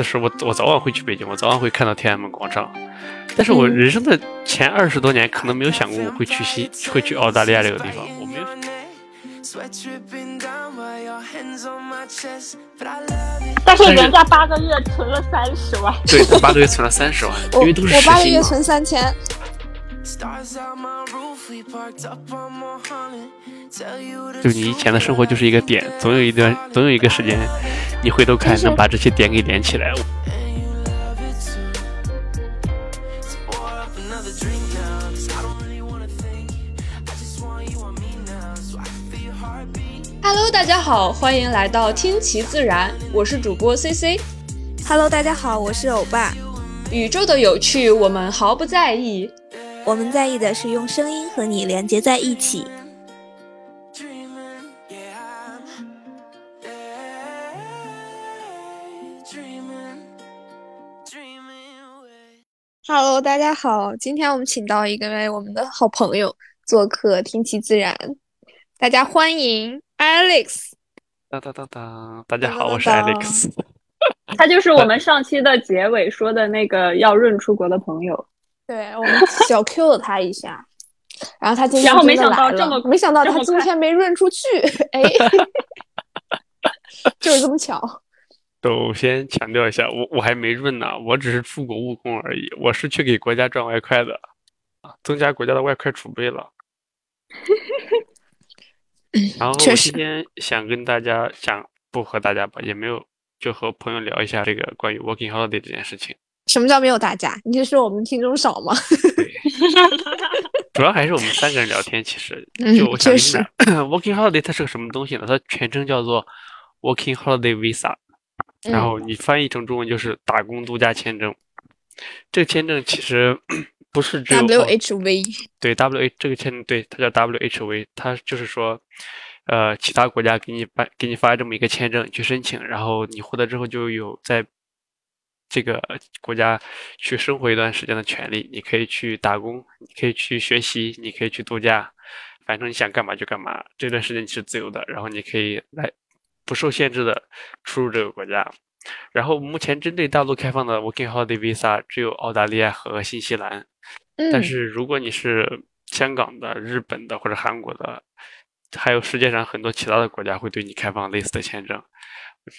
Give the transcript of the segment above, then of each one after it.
这是我我早晚会去北京，我早晚会看到天安门广场。但是我人生的前二十多年，可能没有想过我会去西，会去澳大利亚这个地方。我没有。但是人家八个月存了三十万。对，八个月存了三十万，因为都是我八个月存三千。就你以前的生活就是一个点，总有一段，总有一个时间，你回头看能把这些点给连起来。Hello，大家好，欢迎来到听其自然，我是主播 CC。Hello，大家好，我是欧巴。宇宙的有趣，我们毫不在意。我们在意的是用声音和你连接在一起。Hello，大家好，今天我们请到一位我们的好朋友做客，听其自然，大家欢迎 Alex。当当当当，大家好，我是 Alex。他就是我们上期的结尾说的那个要润出国的朋友。对我们小 Q 了他一下，然后他今天然后没想到这么没想到他今天没润出去，哎，就是这么巧。首先强调一下，我我还没润呢，我只是出国务工而已，我是去给国家赚外快的，增加国家的外快储备了。然后我今天想跟大家想不和大家吧，也没有就和朋友聊一下这个关于 working holiday 这件事情。什么叫没有大家？你是说我们听众少吗？主要还是我们三个人聊天。其实，就我想跟你讲，working holiday 它是个什么东西呢？它全称叫做 working holiday visa，然后你翻译成中文就是打工度假签证。这个签证其实不是只有 WHV，对 WH 这个签证对它叫 WHV，它就是说，呃，其他国家给你办给你发这么一个签证去申请，然后你获得之后就有在。这个国家去生活一段时间的权利，你可以去打工，你可以去学习，你可以去度假，反正你想干嘛就干嘛。这段时间你是自由的，然后你可以来不受限制的出入这个国家。然后目前针对大陆开放的 Working Holiday Visa 只有澳大利亚和新西兰，但是如果你是香港的、日本的或者韩国的，还有世界上很多其他的国家会对你开放类似的签证。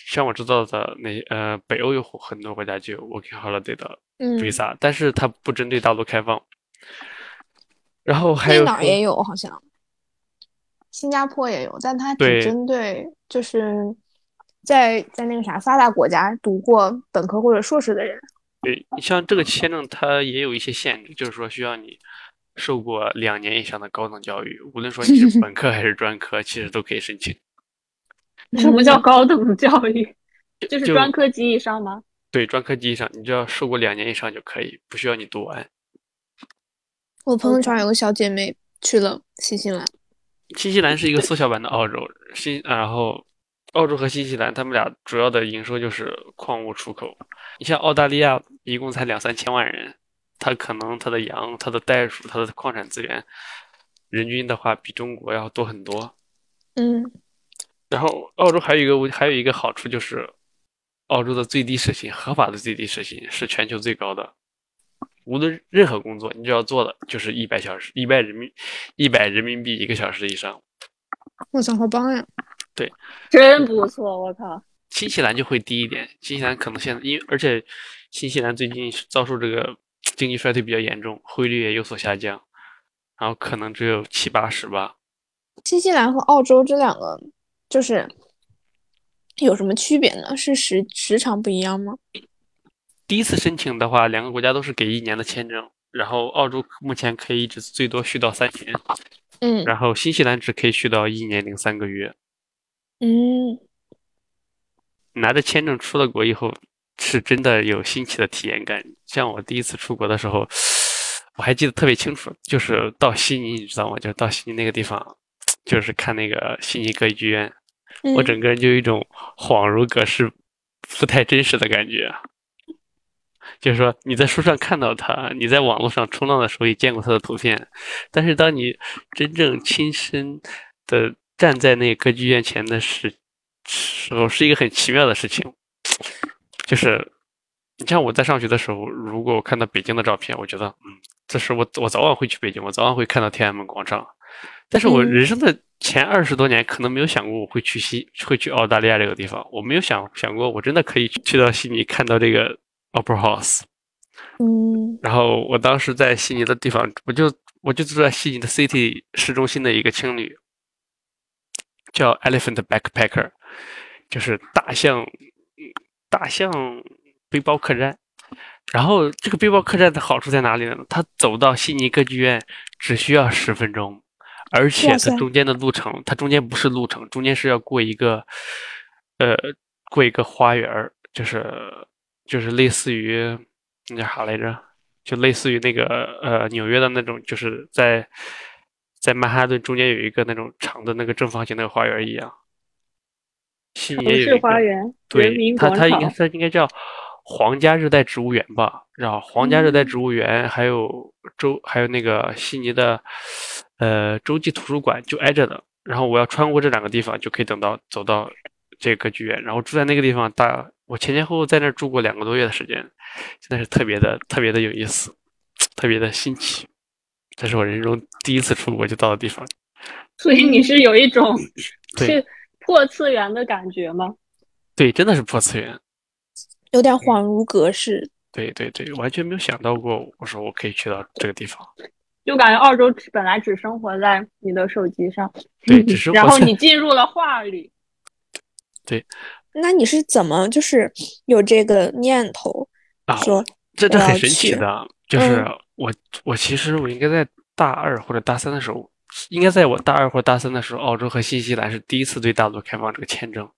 像我知道的那呃，北欧有很多国家就有 working holiday 的 visa，但是它不针对大陆开放。然后还有哪儿也有好像，新加坡也有，但它只针对就是在在那个啥发达国家读过本科或者硕士的人。对，像这个签证它也有一些限制，就是说需要你受过两年以上的高等教育，无论说你是 本科还是专科，其实都可以申请。什么叫 高等教育？就是专科及以上吗？对，专科及以上，你只要受过两年以上就可以，不需要你读完。我朋友圈有个小姐妹去了新西兰。新西兰是一个缩小版的澳洲，新然后澳洲和新西兰他们俩主要的营收就是矿物出口。你像澳大利亚一共才两三千万人，它可能它的羊、它的袋鼠、它的矿产资源，人均的话比中国要多很多。嗯。然后，澳洲还有一个还有一个好处就是，澳洲的最低时薪，合法的最低时薪是全球最高的。无论任何工作，你只要做的就是一百小时，一百人民一百人民币一个小时以上。我操，好棒呀！对，真不错，我靠。新西兰就会低一点，新西兰可能现在因为而且新西兰最近遭受这个经济衰退比较严重，汇率也有所下降，然后可能只有七八十吧。新西兰和澳洲这两个。就是有什么区别呢？是时时长不一样吗？第一次申请的话，两个国家都是给一年的签证，然后澳洲目前可以一直最多续到三年，嗯，然后新西兰只可以续到一年零三个月，嗯，拿着签证出了国以后，是真的有新奇的体验感。像我第一次出国的时候，我还记得特别清楚，就是到悉尼，你知道吗？就是到悉尼那个地方，就是看那个悉尼歌剧院。我整个人就有一种恍如隔世、不太真实的感觉。就是说，你在书上看到他，你在网络上冲浪的时候也见过他的图片，但是当你真正亲身的站在那个歌剧院前的时时候，是一个很奇妙的事情。就是你像我在上学的时候，如果我看到北京的照片，我觉得，嗯，这是我我早晚会去北京，我早晚会看到天安门广场。但是我人生的前二十多年，可能没有想过我会去西，会去澳大利亚这个地方。我没有想想过，我真的可以去到悉尼看到这个 Opera House。嗯，然后我当时在悉尼的地方，我就我就住在悉尼的 City 市中心的一个青旅，叫 Elephant Backpacker，就是大象大象背包客栈。然后这个背包客栈的好处在哪里呢？它走到悉尼歌剧院只需要十分钟。而且它中间的路程，它中间不是路程，中间是要过一个，呃，过一个花园就是就是类似于那叫啥来着？就类似于那个呃纽约的那种，就是在在曼哈顿中间有一个那种长的那个正方形那个花园一样。悉尼也有花园，对，它它应该它应该叫皇家热带植物园吧？然后皇家热带植物园还有州还有那个悉尼的。呃，洲际图书馆就挨着的，然后我要穿过这两个地方，就可以等到走到这个歌剧院，然后住在那个地方。大我前前后后在那儿住过两个多月的时间，真的是特别的特别的有意思，特别的新奇。这是我人生中第一次出国就到的地方。所以你是有一种去破次元的感觉吗？对，真的是破次元，有点恍如隔世。对对对，完全没有想到过，我说我可以去到这个地方。就感觉澳洲本来只生活在你的手机上，对，只是 然后你进入了画里，对。那你是怎么就是有这个念头啊？说这这很神奇的，就是我我其实我应该在大二或者大三的时候，应该在我大二或大三的时候，澳洲和新西兰是第一次对大陆开放这个签证。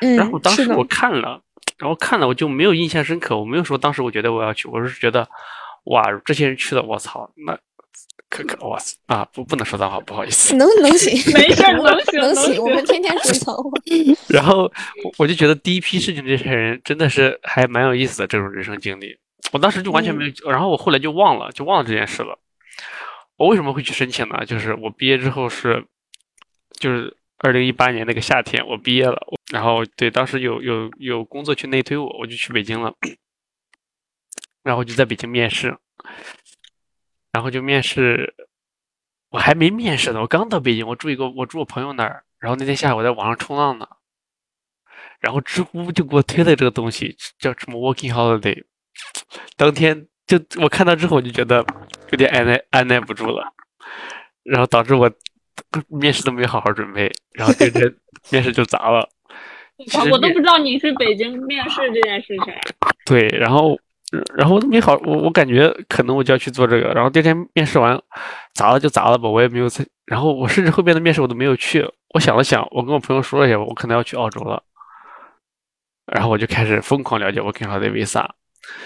嗯，然后当时我看了，然后看了我就没有印象深刻，我没有说当时我觉得我要去，我是觉得哇，这些人去了，我操，那。可可哇塞啊！不不能说脏话，不好意思。能 能行，没事，能行能行。我们天天说脏话。然后我就觉得第一批事情这些人真的是还蛮有意思的这种人生经历。我当时就完全没有，然后我后来就忘了，就忘了这件事了。我为什么会去申请呢？就是我毕业之后是，就是二零一八年那个夏天我毕业了，然后对当时有有有工作去内推我，我就去北京了，然后就在北京面试。然后就面试，我还没面试呢，我刚到北京，我住一个，我住我朋友那儿。然后那天下午我在网上冲浪呢，然后知乎就给我推了这个东西，叫什么 Working Holiday。当天就我看到之后，我就觉得有点按耐按耐不住了，然后导致我面试都没好好准备，然后这天 面试就砸了。我都不知道你是北京面试这件事情。对，然后。然后没好，我我感觉可能我就要去做这个。然后第二天面试完，砸了就砸了吧，我也没有再。然后我甚至后边的面试我都没有去。我想了想，我跟我朋友说了一下，我可能要去澳洲了。然后我就开始疯狂了解我 Working Holiday Visa。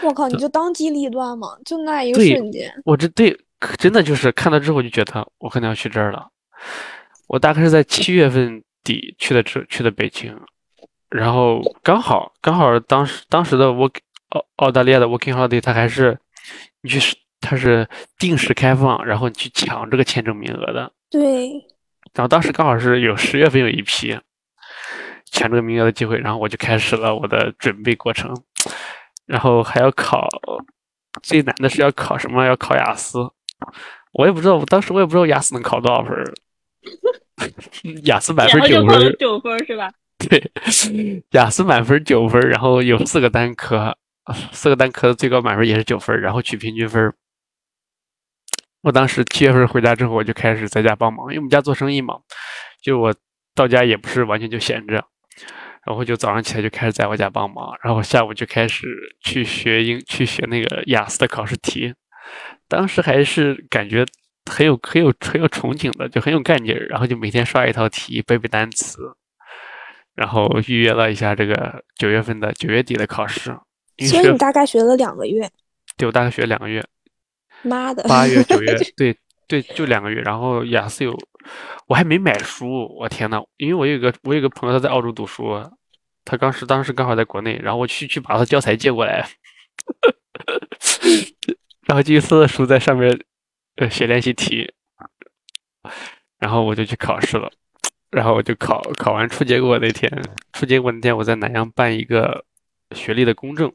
我靠，你就当机立断嘛，就那一个瞬间。我这对真的就是看到之后就觉得我可能要去这儿了。我大概是在七月份底去的这去的北京，然后刚好刚好当时当时的我。澳澳大利亚的 Working Holiday，它还是你去，它是定时开放，然后你去抢这个签证名额的。对。然后当时刚好是有十月份有一批抢这个名额的机会，然后我就开始了我的准备过程。然后还要考，最难的是要考什么？要考雅思。我也不知道，我当时我也不知道雅思能考多少分。雅思满分九分。九分是吧？对，雅思满分九分，然后有四个单科。四个单科的最高满分也是九分，然后取平均分。我当时七月份回家之后，我就开始在家帮忙，因为我们家做生意嘛，就我到家也不是完全就闲着，然后就早上起来就开始在我家帮忙，然后下午就开始去学英，去学那个雅思的考试题。当时还是感觉很有很有很有憧憬的，就很有干劲儿，然后就每天刷一套题，背背单词，然后预约了一下这个九月份的九月底的考试。所以你大概学了两个月，对我大概学了两个月。妈的，八月九月，对对，就两个月。然后雅思有，我还没买书，我天呐，因为我有个我有个朋友他在澳洲读书，他当时当时刚好在国内，然后我去去把他教材借过来，然后继续所有书在上面呃写练习题，然后我就去考试了，然后我就考考完出结果那天，出结果那天我在南阳办一个。学历的公证，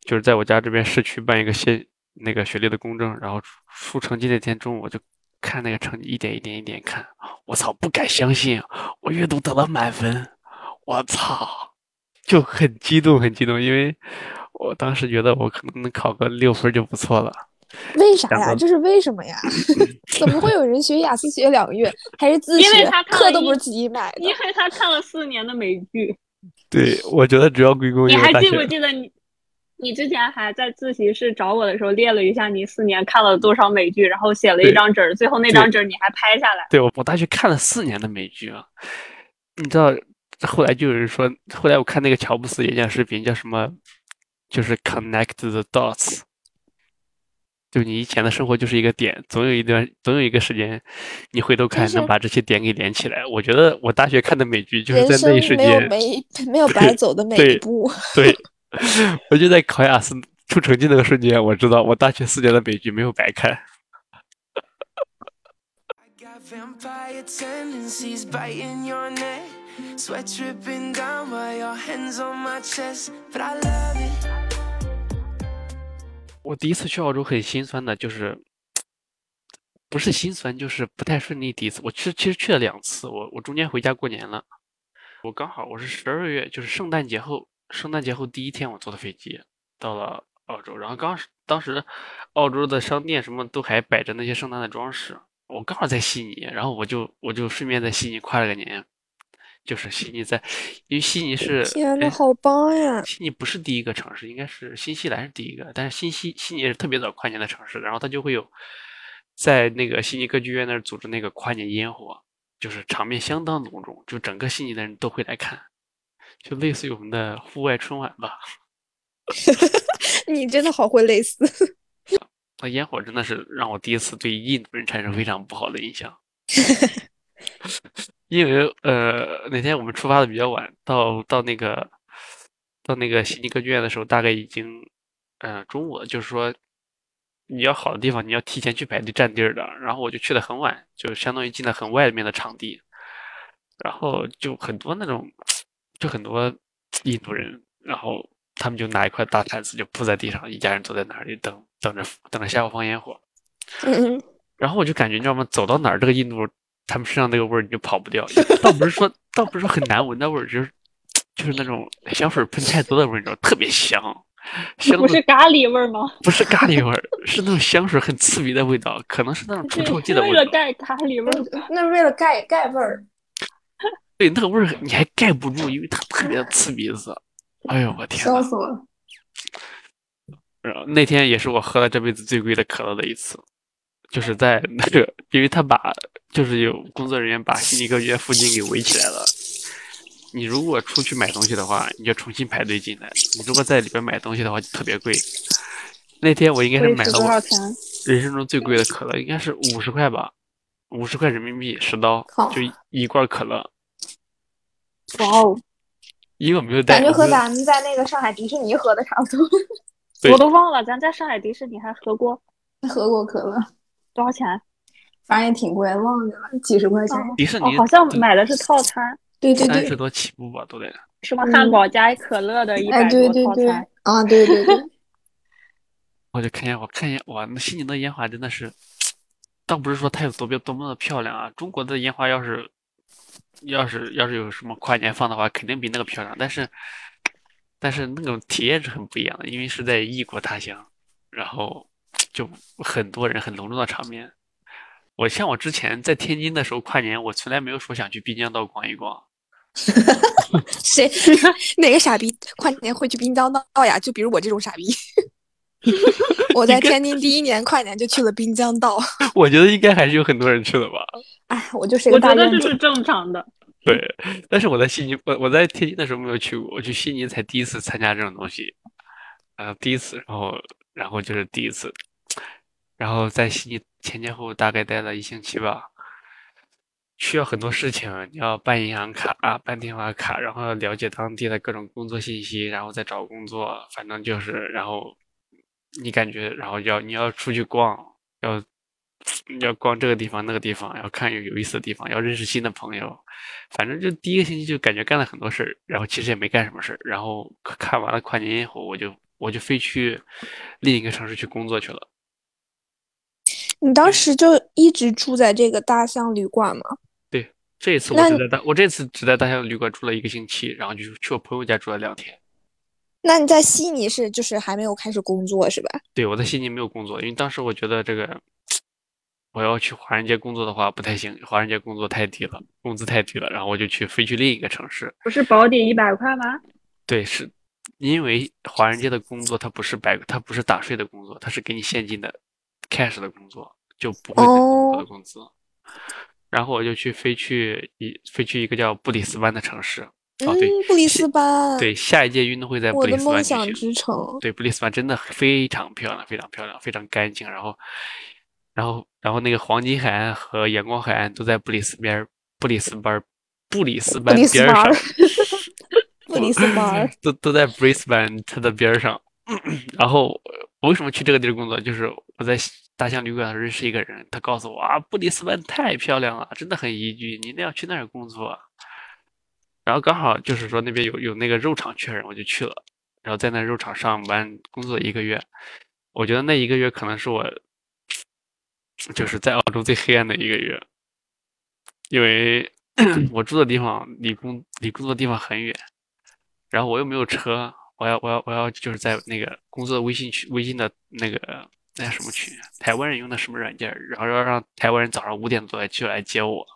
就是在我家这边市区办一个县那个学历的公证，然后出成绩那天中午我就看那个成绩一点一点一点看，我操，不敢相信，我阅读得了满分，我操，就很激动很激动，因为我当时觉得我可能能考个六分就不错了。为啥呀？这是为什么呀？怎么会有人学雅思学两个月，还是自学？因为他课都不是自己买的。因为他看了四年的美剧。对，我觉得主要归功于你还记不记得你？你之前还在自习室找我的时候列了一下你四年看了多少美剧，然后写了一张纸儿，最后那张纸儿你还拍下来。对，我我大学看了四年的美剧啊，你知道，后来就有人说，后来我看那个乔布斯演讲视频，叫什么？就是 connect the dots。就你以前的生活就是一个点，总有一段，总有一个时间，你回头看能把这些点给连起来。我觉得我大学看的美剧就是在那一瞬间，没有 没有白走的每一步。对，我就在考雅思出成绩那个瞬间，我知道我大学四年的美剧没有白看。我第一次去澳洲很心酸的，就是不是心酸，就是不太顺利。第一次，我其实其实去了两次，我我中间回家过年了，我刚好我是十二月，就是圣诞节后，圣诞节后第一天我坐的飞机到了澳洲，然后刚当时澳洲的商店什么都还摆着那些圣诞的装饰，我刚好在悉尼，然后我就我就顺便在悉尼跨了个年。就是悉尼在，因为悉尼是天呐，好棒呀！悉尼不是第一个城市，应该是新西兰是第一个，但是新西悉尼是特别早跨年的城市，然后它就会有在那个悉尼歌剧院那儿组织那个跨年烟火，就是场面相当隆重，就整个悉尼的人都会来看，就类似于我们的户外春晚吧。你真的好会类似。那烟火真的是让我第一次对印度人产生非常不好的印象。因为呃那天我们出发的比较晚，到到那个到那个悉尼歌剧院的时候，大概已经嗯中午了。就是说你要好的地方，你要提前去排队占地儿的。然后我就去的很晚，就相当于进了很外面的场地。然后就很多那种，就很多印度人，然后他们就拿一块大毯子就铺在地上，一家人坐在那里等等着等着下午放烟火。嗯。然后我就感觉你知道吗？走到哪儿这个印度。他们身上那个味儿你就跑不掉，倒不是说倒不是说很难闻的味儿，就是就是那种香水喷太多的味儿，你知道特别香，香不是咖喱味儿吗？不是咖喱味儿，是那种香水很刺鼻的味道，可能是那种除臭剂的味道。为了盖咖喱味儿，那是为了盖盖味儿。对，那个味儿你还盖不住，因为它特别的刺鼻子。哎呦我天！笑死我了。然后那天也是我喝了这辈子最贵的可乐的一次。就是在那个，因为他把就是有工作人员把悉尼歌剧院附近给围起来了。你如果出去买东西的话，你就重新排队进来。你如果在里边买东西的话，就特别贵。那天我应该是买了我人生中最贵的可乐，应该是五十块吧，五十块人民币十刀，就一罐可乐。哇哦！因为我没有带。感觉和咱们在那个上海迪士尼喝的差不多。我都忘了，咱在上海迪士尼还喝过，喝过可乐。多少钱？反正也挺贵，忘记了，几十块钱。迪士尼好像买的是套餐，对对对，三十多起步吧，都得。什么汉堡加可乐的一百多套餐啊？对对对。我就看见，我看见哇，那悉尼的烟花真的是，倒不是说它有多别多么的漂亮啊。中国的烟花要是，要是要是有什么跨年放的话，肯定比那个漂亮。但是，但是那种体验是很不一样的，因为是在异国他乡，然后。就很多人很隆重的场面，我像我之前在天津的时候跨年，我从来没有说想去滨江道逛一逛。谁 哪个傻逼跨年会去滨江道呀？就比如我这种傻逼，我在天津第一年跨年就去了滨江道。我觉得应该还是有很多人去了吧。哎，我就是我觉得这是正常的。对，但是我在悉尼，我我在天津的时候没有去过，我去悉尼才第一次参加这种东西，呃，第一次，然后然后就是第一次。然后在悉尼前前后后大概待了一星期吧，需要很多事情，你要办银行卡、办电话卡，然后要了解当地的各种工作信息，然后再找工作，反正就是，然后你感觉，然后要你要出去逛，要要逛这个地方那个地方，要看有有意思的地方，要认识新的朋友，反正就第一个星期就感觉干了很多事儿，然后其实也没干什么事儿，然后看完了跨年以后，我就我就飞去另一个城市去工作去了。你当时就一直住在这个大象旅馆吗？对，这一次我只在大，我这次只在大象旅馆住了一个星期，然后就去我朋友家住了两天。那你在悉尼是就是还没有开始工作是吧？对，我在悉尼没有工作，因为当时我觉得这个我要去华人街工作的话不太行，华人街工作太低了，工资太低了，然后我就去飞去另一个城市。不是保底一百块吗？对，是因为华人街的工作它不是白，它不是打税的工作，它是给你现金的 cash 的工作，就不会那么高的工资。然后我就去飞去一飞去一个叫布里斯班的城市。哦，对，布里斯班。对，下一届运动会在布里斯班举行。我的梦想之城。对，布里斯班真的非常漂亮，非常漂亮，非常干净。然后，然后，然后那个黄金海岸和阳光海岸都在布里斯边，布里斯班，布里斯班边上。布里斯班 都都在布里斯班它的边上。然后我为什么去这个地儿工作？就是我在大象旅馆认识一个人，他告诉我啊，布里斯班太漂亮了，真的很宜居，你一定要去那儿工作。然后刚好就是说那边有有那个肉厂缺人，我就去了。然后在那肉厂上班工作一个月，我觉得那一个月可能是我就是在澳洲最黑暗的一个月，因为 我住的地方离工离工作地方很远，然后我又没有车，我要我要我要就是在那个工作的微信群微信的那个那什么群，台湾人用的什么软件，然后要让台湾人早上五点多就来接我，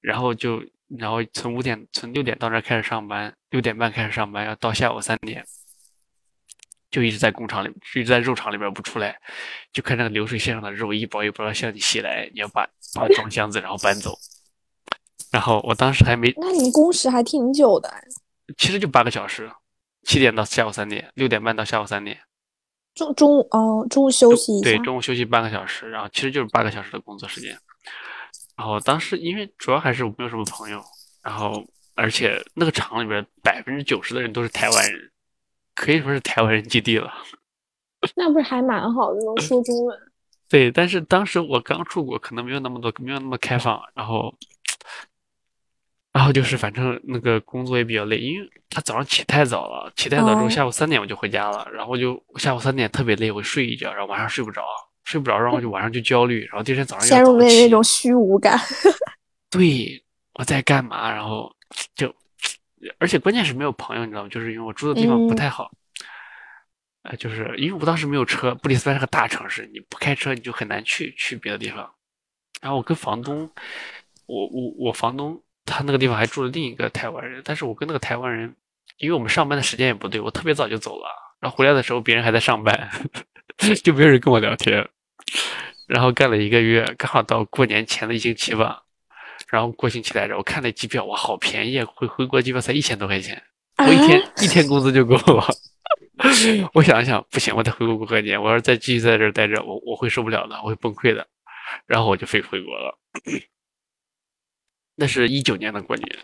然后就。然后从五点从六点到这开始上班，六点半开始上班，要到下午三点，就一直在工厂里，一直在肉厂里边不出来，就看那个流水线上的肉一包一包向你袭来，你要把把装箱子然后搬走。然后我当时还没，那你工时还挺久的。其实就八个小时，七点到下午三点，六点半到下午三点。中中午哦，中午休息一下。对，中午休息半个小时，然后其实就是八个小时的工作时间。然后当时因为主要还是我没有什么朋友，然后而且那个厂里边百分之九十的人都是台湾人，可以说是台湾人基地了。那不是还蛮好的，能说中文。对，但是当时我刚出国，可能没有那么多，没有那么开放。然后，然后就是反正那个工作也比较累，因为他早上起太早了，起太早之后下午三点我就回家了，然后就下午三点特别累，我睡一觉，然后晚上睡不着。睡不着，然后就晚上就焦虑，然后第二天早上陷入那那种虚无感。对，我在干嘛？然后就，而且关键是没有朋友，你知道吗？就是因为我住的地方不太好，呃，就是因为我当时没有车，布里斯班是个大城市，你不开车你就很难去去别的地方。然后我跟房东，我我我房东他那个地方还住了另一个台湾人，但是我跟那个台湾人，因为我们上班的时间也不对，我特别早就走了，然后回来的时候别人还在上班，就没有人跟我聊天。然后干了一个月，刚好到过年前的一星期吧。然后过星期来着，我看那机票，哇，好便宜，回回国机票才一千多块钱，我一天一天工资就够了。我想一想，不行，我得回国过个年。我要是再继续在这儿待着，我我会受不了的，我会崩溃的。然后我就飞回国了。那是一九年的过年。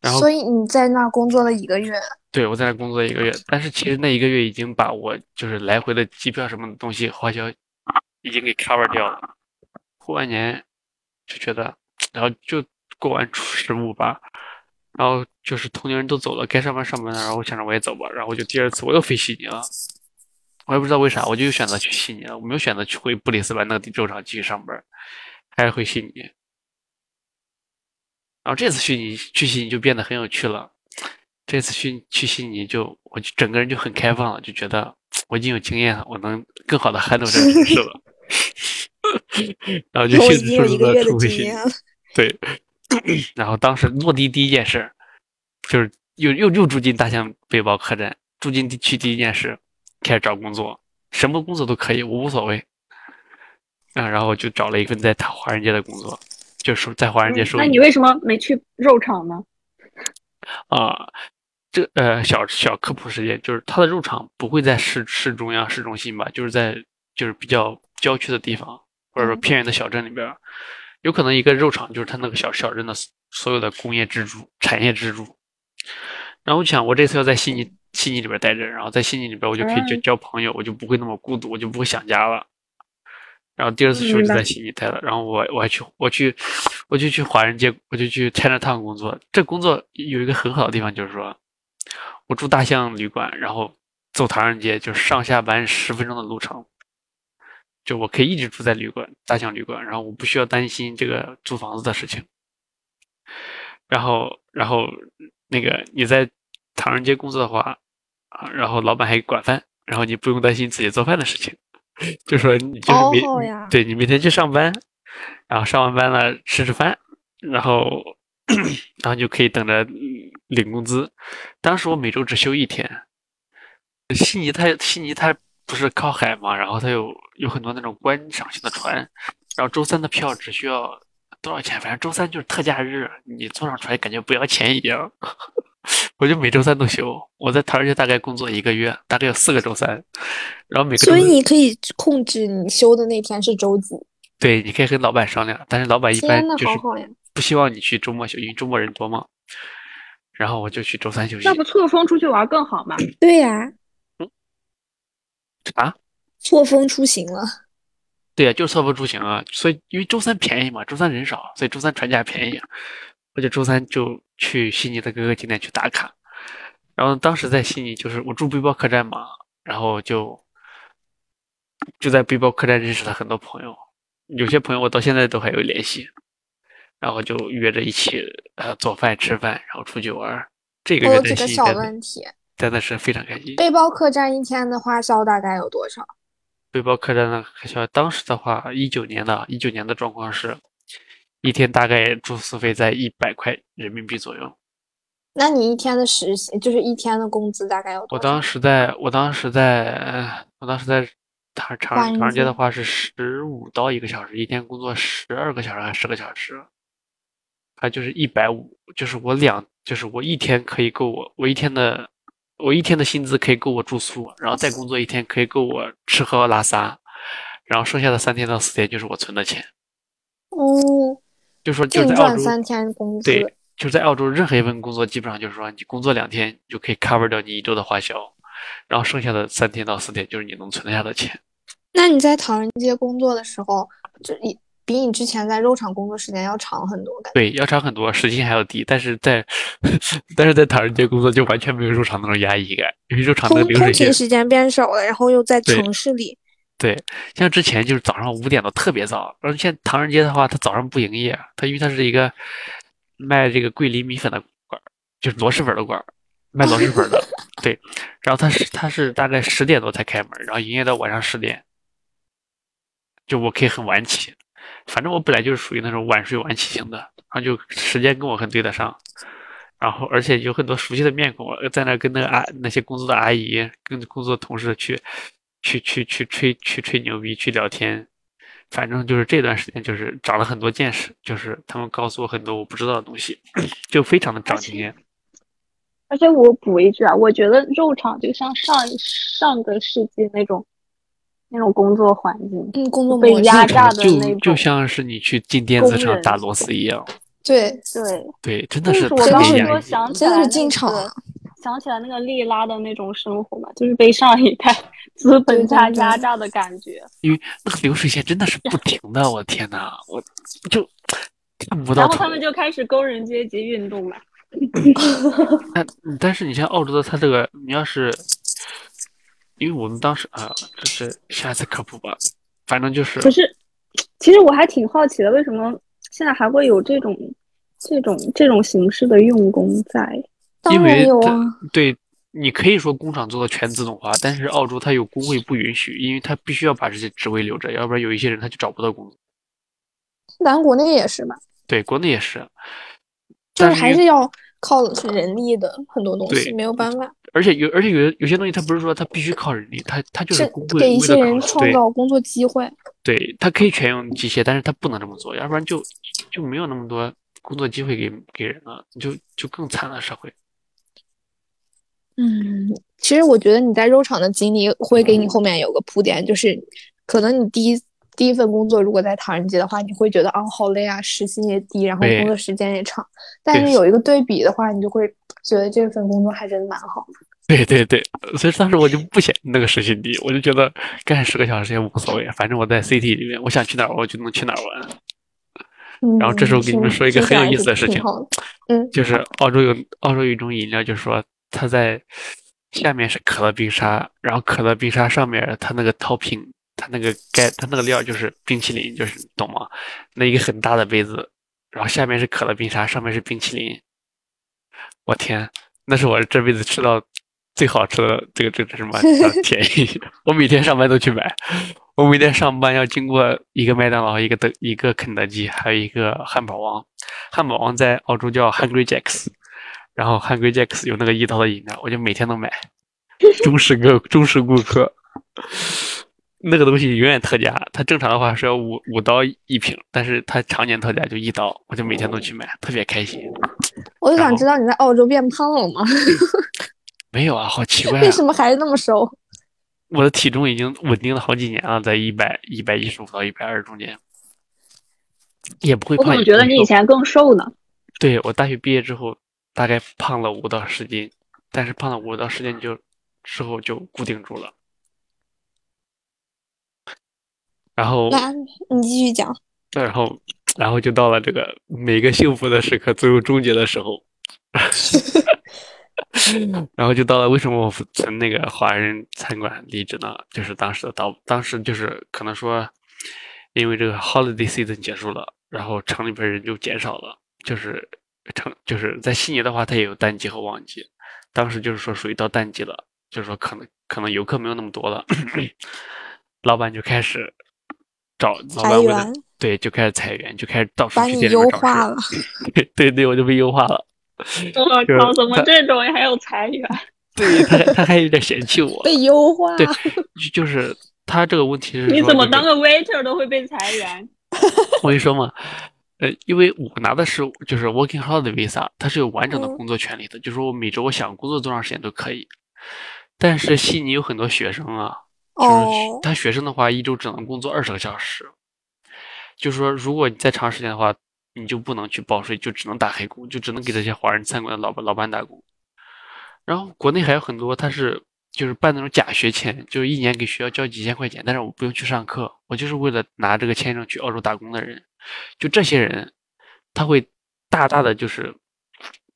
然后，所以你在那工作了一个月？对，我在那工作一个月，但是其实那一个月已经把我就是来回的机票什么的东西花销。已经给 cover 掉了，过完年就觉得，然后就过完初十五吧，然后就是同龄人都走了，该上班上班了，然后我想着我也走吧，然后我就第二次我又飞悉尼了，我也不知道为啥，我就又选择去悉尼了，我没有选择去回布里斯班那个肉厂继续上班，还是回悉尼。然后这次去你去悉尼就变得很有趣了，这次去去悉尼就我就整个人就很开放了，就觉得我已经有经验了，我能更好的 handle 这个城市了。然后就兴致冲冲的出去，对。然后当时落地第一件事，就是又又又住进大象背包客栈，住进地区第一件事，开始找工作，什么工作都可以，我无所谓。啊，然后我就找了一份在华人街的工作，就是在华人街说。那你为什么没去肉场呢？啊，这呃小小科普时间，就是它的肉场不会在市市中央市中心吧，就是在就是比较。郊区的地方，或者说偏远的小镇里边，有可能一个肉场就是他那个小小镇的所有的工业支柱、产业支柱。然后我想，我这次要在悉尼悉尼里边待着，然后在悉尼里边我就可以交交朋友，我就不会那么孤独，我就不会想家了。然后第二次去就在悉尼待了，然后我我还去我去我就去华人街，我就去 Chinatown 工作。这工作有一个很好的地方，就是说我住大象旅馆，然后走唐人街，就上下班十分钟的路程，就我可以一直住在旅馆大象旅馆，然后我不需要担心这个租房子的事情。然后，然后那个你在唐人街工作的话，啊，然后老板还管饭，然后你不用担心自己做饭的事情，就说你就是每对你明天去上班，然后上完班了吃吃饭，然后 然后就可以等着领工资。当时我每周只休一天。悉尼它悉尼它不是靠海嘛，然后它有有很多那种观赏性的船，然后周三的票只需要。多少钱？反正周三就是特价日，你坐上船感觉不要钱一样。我就每周三都休。我在唐人街大概工作一个月，大概有四个周三，然后每个。所以你可以控制你休的那天是周几？对，你可以跟老板商量，但是老板一般就是不希望你去周末休，因为周末人多嘛。然后我就去周三休息。那不错峰出去玩更好吗？对呀。嗯。啊？错峰出行了。对呀，就是错峰出行啊，所以因为周三便宜嘛，周三人少，所以周三船价便宜。我就周三就去悉尼的各个景点去打卡。然后当时在悉尼，就是我住背包客栈嘛，然后就就在背包客栈认识了很多朋友，有些朋友我到现在都还有联系。然后就约着一起呃做饭吃饭，然后出去玩。这个月的悉尼小问题，真的是非常开心。背包客栈一天的花销大概有多少？背包客栈的开销，当时的话，一九年的一九年的状况是，一天大概住宿费在一百块人民币左右。那你一天的实习就是一天的工资大概有多少？我当时在，我当时在，我当时在长长长街的话是十五刀一个小时，一天工作十二个小时还是十个小时？还就是一百五，就是我两，就是我一天可以够我我一天的。我一天的薪资可以够我住宿，然后再工作一天可以够我吃喝拉撒，然后剩下的三天到四天就是我存的钱。哦，就说就在澳洲三天工资，对，就在澳洲任何一份工作，基本上就是说你工作两天就可以 cover 掉你一周的花销，然后剩下的三天到四天就是你能存下的钱。那你在唐人街工作的时候，就你。比你之前在肉厂工作时间要长很多，感觉对，要长很多，时薪还要低。但是在但是在唐人街工作就完全没有肉厂那种压抑感，因为肉厂的流水线时间变少了，然后又在城市里。对，像之前就是早上五点都特别早，而且唐人街的话，它早上不营业，它因为它是一个卖这个桂林米粉的馆，就是螺蛳粉的馆，卖螺蛳粉的。对，然后它是它是大概十点多才开门，然后营业到晚上十点，就我可以很晚起。反正我本来就是属于那种晚睡晚起型的，然后就时间跟我很对得上，然后而且有很多熟悉的面孔，在那跟那个阿那些工作的阿姨、跟工作同事去去去去吹去吹牛逼、去聊天，反正就是这段时间就是长了很多见识，就是他们告诉我很多我不知道的东西，就非常的长经验。而且我补一句啊，我觉得肉场就像上上个世纪那种。那种工作环境，嗯，工作被压榨的那种，就像是你去进电子厂打螺丝一样。对对对，真的是我刚说想起来进厂，想起来那个利拉的那种生活嘛，就是被上一代资本家压榨的感觉。因为那个流水线真的是不停的，我的天呐，我就看不到。然后他们就开始工人阶级运动了。但但是你像澳洲的，他这个你要是。因为我们当时啊，这是下一次科普吧，反正就是。可是，其实我还挺好奇的，为什么现在还会有这种、这种、这种形式的用工在？因为有啊。对，你可以说工厂做到全自动化，但是澳洲它有工会不允许，因为它必须要把这些职位留着，要不然有一些人他就找不到工作。咱国内也是吧？对，国内也是。就是还是要靠的是人力的很多东西，没有办法。而且有，而且有有些东西，它不是说它必须靠人力，它它就是给一些人创造工作机会。对，它可以全用机械，但是它不能这么做，要不然就就没有那么多工作机会给给人了，就就更惨了社会。嗯，其实我觉得你在肉厂的经历会给你后面有个铺垫，就是可能你第一第一份工作如果在唐人街的话，你会觉得啊好累啊，时薪也低，然后工作时间也长，但是有一个对比的话，你就会。觉得这份工作还真蛮好。对对对，所以当时我就不嫌那个时薪低，我就觉得干十个小时也无所谓，反正我在 CT 里面，我想去哪儿我就能去哪儿玩。然后这时候给你们说一个很有意思的事情，嗯，就是澳洲有澳洲有一种饮料，就是说它在下面是可乐冰沙，然后可乐冰沙上面它那个 topping，它那个盖，它那个料就是冰淇淋，就是懂吗？那一个很大的杯子，然后下面是可乐冰沙，上面是冰淇淋。我天，那是我这辈子吃到最好吃的这个这个什么 便宜，我每天上班都去买。我每天上班要经过一个麦当劳，一个德，一个肯德基，还有一个汉堡王。汉堡王在澳洲叫 Hungry Jacks，然后 Hungry Jacks 有那个一刀的饮料，我就每天都买，忠实个忠实顾客。那个东西永远特价，它正常的话是要五五刀一瓶，但是它常年特价就一刀，我就每天都去买，特别开心。我就想知道你在澳洲变胖了吗？没有啊，好奇怪，为什么还是那么瘦？我的体重已经稳定了好几年了，在一百一百一十五到一百二中间，也不会胖。我怎么觉得你以前更瘦呢？对我大学毕业之后，大概胖了五到十斤，但是胖了五到十斤就之后就固定住了。然后，那你继续讲。然后，然后就到了这个每个幸福的时刻最后终结的时候。然后就到了为什么我从那个华人餐馆离职呢？就是当时的到当时就是可能说，因为这个 holiday season 结束了，然后城里边人就减少了，就是城就是在悉尼的话，它也有淡季和旺季。当时就是说属于到淡季了，就是说可能可能游客没有那么多了，老板就开始找老板为了对就开始裁员，就开始到处去店里优化了。对对，我就被优化了。我靠！怎么这种还有裁员？对他，他还有点嫌弃我。被优化。对，就是他这个问题是。你怎么当个 waiter 都会被裁员？我跟你说嘛，呃，因为我拿的是就是 working holiday visa，它是有完整的工作权利的，就是我每周我想工作多长时间都可以。但是悉尼有很多学生啊，就是他学生的话，一周只能工作二十个小时。就是说，如果你再长时间的话。你就不能去报税，就只能打黑工，就只能给这些华人餐馆的老板老板打工。然后国内还有很多，他是就是办那种假学签，就是一年给学校交几千块钱，但是我不用去上课，我就是为了拿这个签证去澳洲打工的人。就这些人，他会大大的就是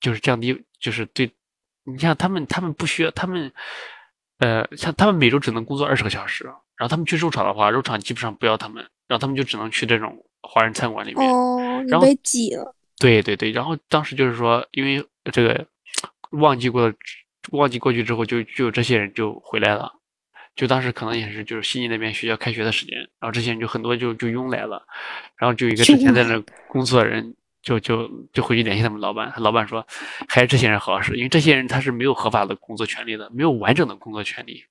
就是降低，就是对你像他们，他们不需要他们，呃，像他们每周只能工作二十个小时，然后他们去肉厂的话，肉厂基本上不要他们，然后他们就只能去这种。华人餐馆里面，然后被挤了。对对对，然后当时就是说，因为这个旺季过了，旺季过去之后，就就有这些人就回来了。就当时可能也是就是悉尼那边学校开学的时间，然后这些人就很多就就涌来了。然后就一个之前在那工作的人就就就回去联系他们老板，他老板说还是这些人合适，因为这些人他是没有合法的工作权利的，没有完整的工作权利。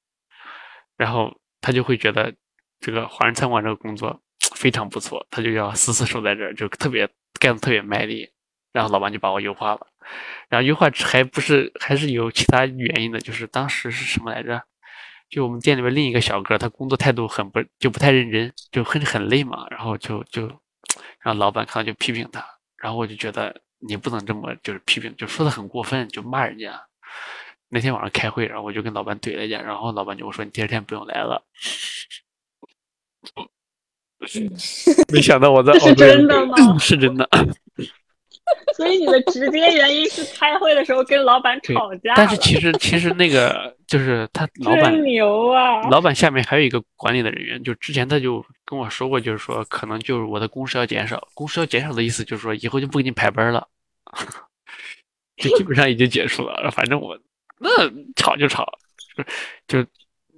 然后他就会觉得这个华人餐馆这个工作。非常不错，他就要死死守在这儿，就特别干的特别卖力，然后老板就把我优化了，然后优化还不是还是有其他原因的，就是当时是什么来着？就我们店里面另一个小哥，他工作态度很不就不太认真，就很很累嘛，然后就就让老板看到就批评他，然后我就觉得你不能这么就是批评，就说的很过分，就骂人家。那天晚上开会，然后我就跟老板怼了一架，然后老板就我说你第二天不用来了。没想到我在是真的吗？是真的。所以你的直接原因是开会的时候跟老板吵架。但是其实其实那个就是他 老板牛啊！老板下面还有一个管理的人员，就之前他就跟我说过，就是说可能就是我的工时要减少，工时要减少的意思就是说以后就不给你排班了，就基本上已经结束了。反正我那吵就吵，就。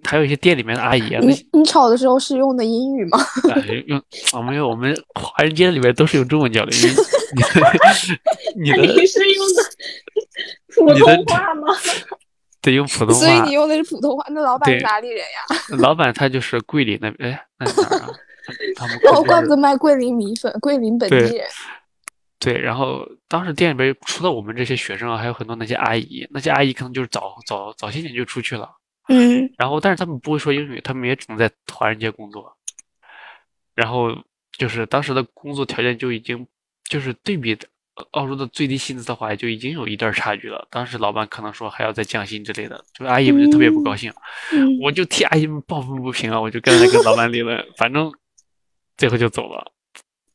还有一些店里面的阿姨啊，你你吵的时候是用的英语吗？用啊，没有，我们华人街里面都是用中文交流。你的你是用的普通话吗？对，用普通话。所以你用的是普通话。那老板是哪里人呀？老板他就是桂林那边，哎，那哪啊？哦，怪不得卖桂林米粉，桂林本地人。对，然后当时店里边除了我们这些学生啊，还有很多那些阿姨，那些阿姨可能就是早早早些年就出去了。嗯，然后但是他们不会说英语，他们也只能在华人街工作。然后就是当时的工作条件就已经就是对比澳洲的最低薪资的话，就已经有一段差距了。当时老板可能说还要再降薪之类的，就阿姨们就特别不高兴。我就替阿姨们抱不平啊，我就跟那个老板理论，反正最后就走了。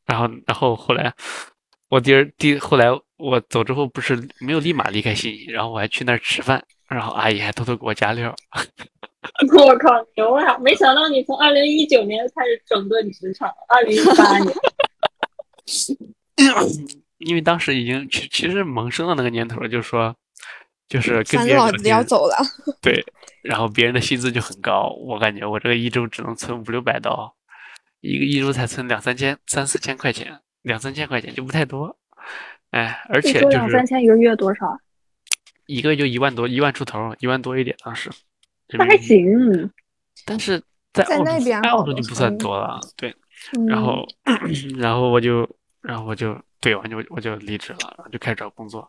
然后然后后来我第二第后来我走之后不是没有立马离开悉尼，然后我还去那儿吃饭。然后阿姨还偷偷给我加料。我靠，牛啊！没想到你从二零一九年开始整顿职场，二零一八年。因为当时已经其其实萌生了那个念头，就是说，就是跟别人老子要走了。对，然后别人的薪资就很高，我感觉我这个一周只能存五六百刀，一个一周才存两三千、三四千块钱，两三千块钱就不太多。哎，而且就是两三千一个月多少？一个月就一万多，一万出头，一万多一点当时。那还行，但是在在那边，澳洲就不算多了。对，然后 然后我就然后我就对，我就我就离职了，然后就开始找工作。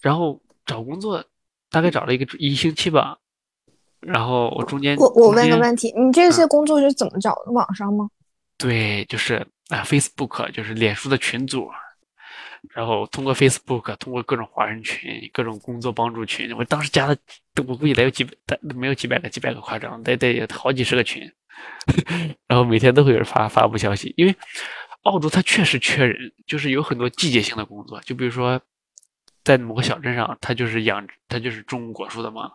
然后找工作大概找了一个一星期吧。然后我中间我我问个问题，你这些工作是怎么找的？网上吗？对，就是啊，Facebook 就是脸书的群组。然后通过 Facebook，通过各种华人群、各种工作帮助群，我当时加了，我估计得有几百，没有几百个，几百个夸张，得得好几十个群。然后每天都会有人发发布消息，因为澳洲它确实缺人，就是有很多季节性的工作，就比如说在某个小镇上，它就是养，它就是种果树的嘛。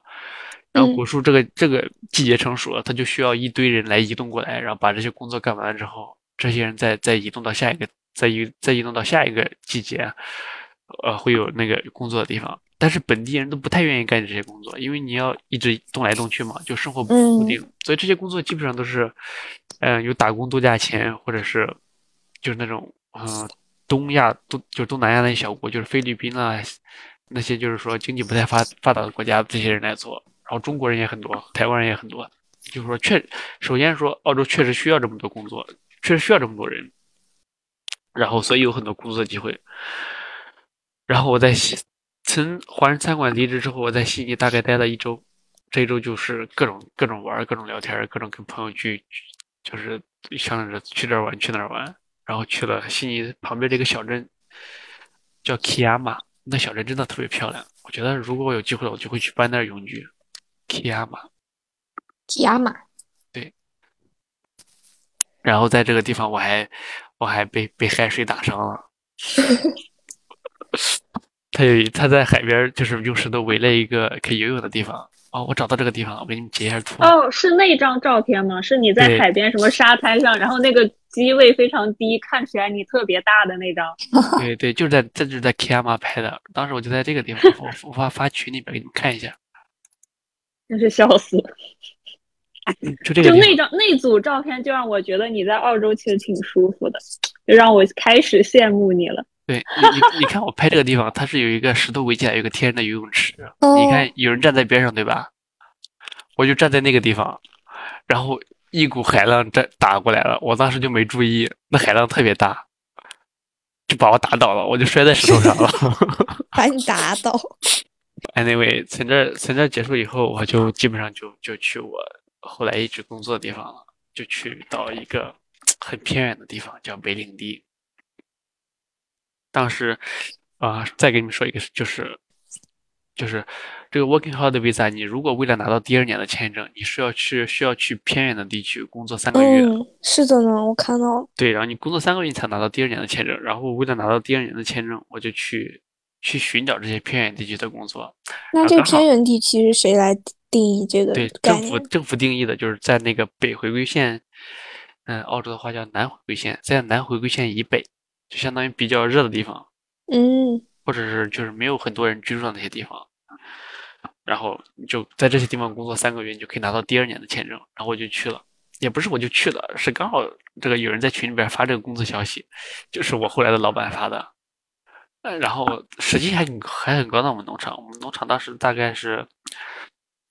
然后果树这个这个季节成熟了，它就需要一堆人来移动过来，然后把这些工作干完了之后，这些人再再移动到下一个。再移再移动到下一个季节，呃，会有那个工作的地方，但是本地人都不太愿意干这些工作，因为你要一直动来动去嘛，就生活不固定，所以这些工作基本上都是，嗯，有打工度假钱，或者是就是那种，嗯，东亚东就东南亚那些小国，就是菲律宾啊，那些就是说经济不太发发达的国家，这些人来做，然后中国人也很多，台湾人也很多，就是说确首先说澳洲确实需要这么多工作，确实需要这么多人。然后，所以有很多工作机会。然后我在从华人餐馆离职之后，我在悉尼大概待了一周。这一周就是各种各种玩，各种聊天，各种跟朋友聚，就是想着去这儿玩，去那儿玩。然后去了悉尼旁边这个小镇，叫 Kiama。那小镇真的特别漂亮。我觉得如果我有机会，我就会去搬那儿永居。Kiama。Kiama。对。然后在这个地方，我还。我还被被海水打伤了。他有他在海边，就是用石头围了一个可以游泳的地方。哦，我找到这个地方了，我给你们截一下图。哦，是那张照片吗？是你在海边什么沙滩上，然后那个机位非常低，看起来你特别大的那张。对对，就是在这就是在 Kiama 拍的。当时我就在这个地方，我我发发群里边给你们看一下。真是笑死。就这个，就那张那组照片，就让我觉得你在澳洲其实挺舒服的，就让我开始羡慕你了。对你，你你看我拍这个地方，它是有一个石头围起来，有一个天然的游泳池。你看有人站在边上，对吧？我就站在那个地方，然后一股海浪这打过来了，我当时就没注意，那海浪特别大，就把我打倒了，我就摔在石头上了，把你打倒。Anyway，从这从这结束以后，我就基本上就就去我。后来一直工作的地方了，就去到一个很偏远的地方，叫北领地。当时啊，再给你们说一个，就是就是这个 Working Holiday Visa，你如果为了拿到第二年的签证，你是要去需要去偏远的地区工作三个月。嗯，是的呢，我看到。对，然后你工作三个月，你才拿到第二年的签证。然后为了拿到第二年的签证，我就去去寻找这些偏远地区的工作。那这偏远地区是谁来？定义这个对政府政府定义的就是在那个北回归线，嗯，澳洲的话叫南回归线，在南回归线以北，就相当于比较热的地方，嗯，或者是就是没有很多人居住的那些地方，然后就在这些地方工作三个月，你就可以拿到第二年的签证，然后我就去了，也不是我就去了，是刚好这个有人在群里边发这个工作消息，就是我后来的老板发的，呃，然后实际还很还很高的，我们农场，我们农场当时大概是。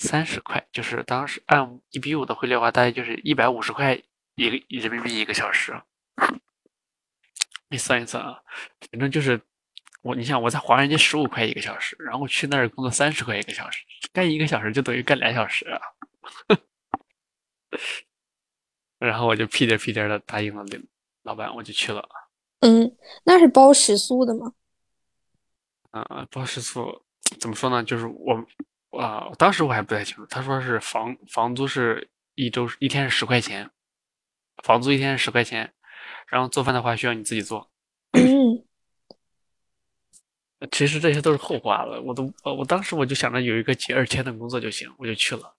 三十块，就是当时按一比五的汇率的话，大概就是一百五十块一个人民币一个小时。你算一算啊，反正就是我，你想我在华人街十五块一个小时，然后去那儿工作三十块一个小时，干一个小时就等于干俩小时啊。然后我就屁颠屁颠的答应了老板，我就去了。嗯，那是包食宿的吗？嗯，包食宿怎么说呢？就是我。啊，当时我还不太清楚。他说是房房租是一周一天是十块钱，房租一天是十块钱，然后做饭的话需要你自己做。嗯。其实这些都是后话了。我都我当时我就想着有一个几二千的工作就行，我就去了。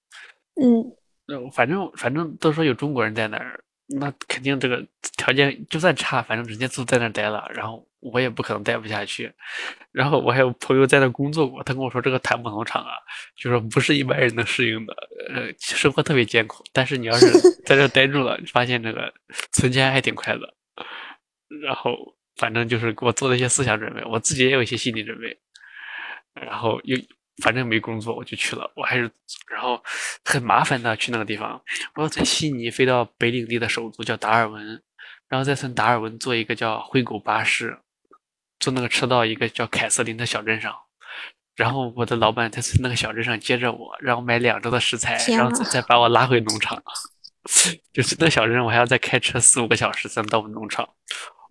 嗯，反正反正都说有中国人在那儿，那肯定这个条件就算差，反正人家就在那儿待了，然后我也不可能待不下去。然后我还有朋友在那工作过，他跟我说这个檀木农场啊，就说不是一般人能适应的，呃，生活特别艰苦。但是你要是 在这待住了，发现这个存钱还挺快的。然后反正就是给我做了一些思想准备，我自己也有一些心理准备。然后又反正没工作，我就去了。我还是然后很麻烦的去那个地方，我要从悉尼飞到北领地的首都叫达尔文，然后再从达尔文坐一个叫灰狗巴士。坐那个车到一个叫凯瑟琳的小镇上，然后我的老板在那个小镇上接着我，让我买两周的食材，然后再把我拉回农场。就是那小镇，我还要再开车四五个小时才能到我们农场。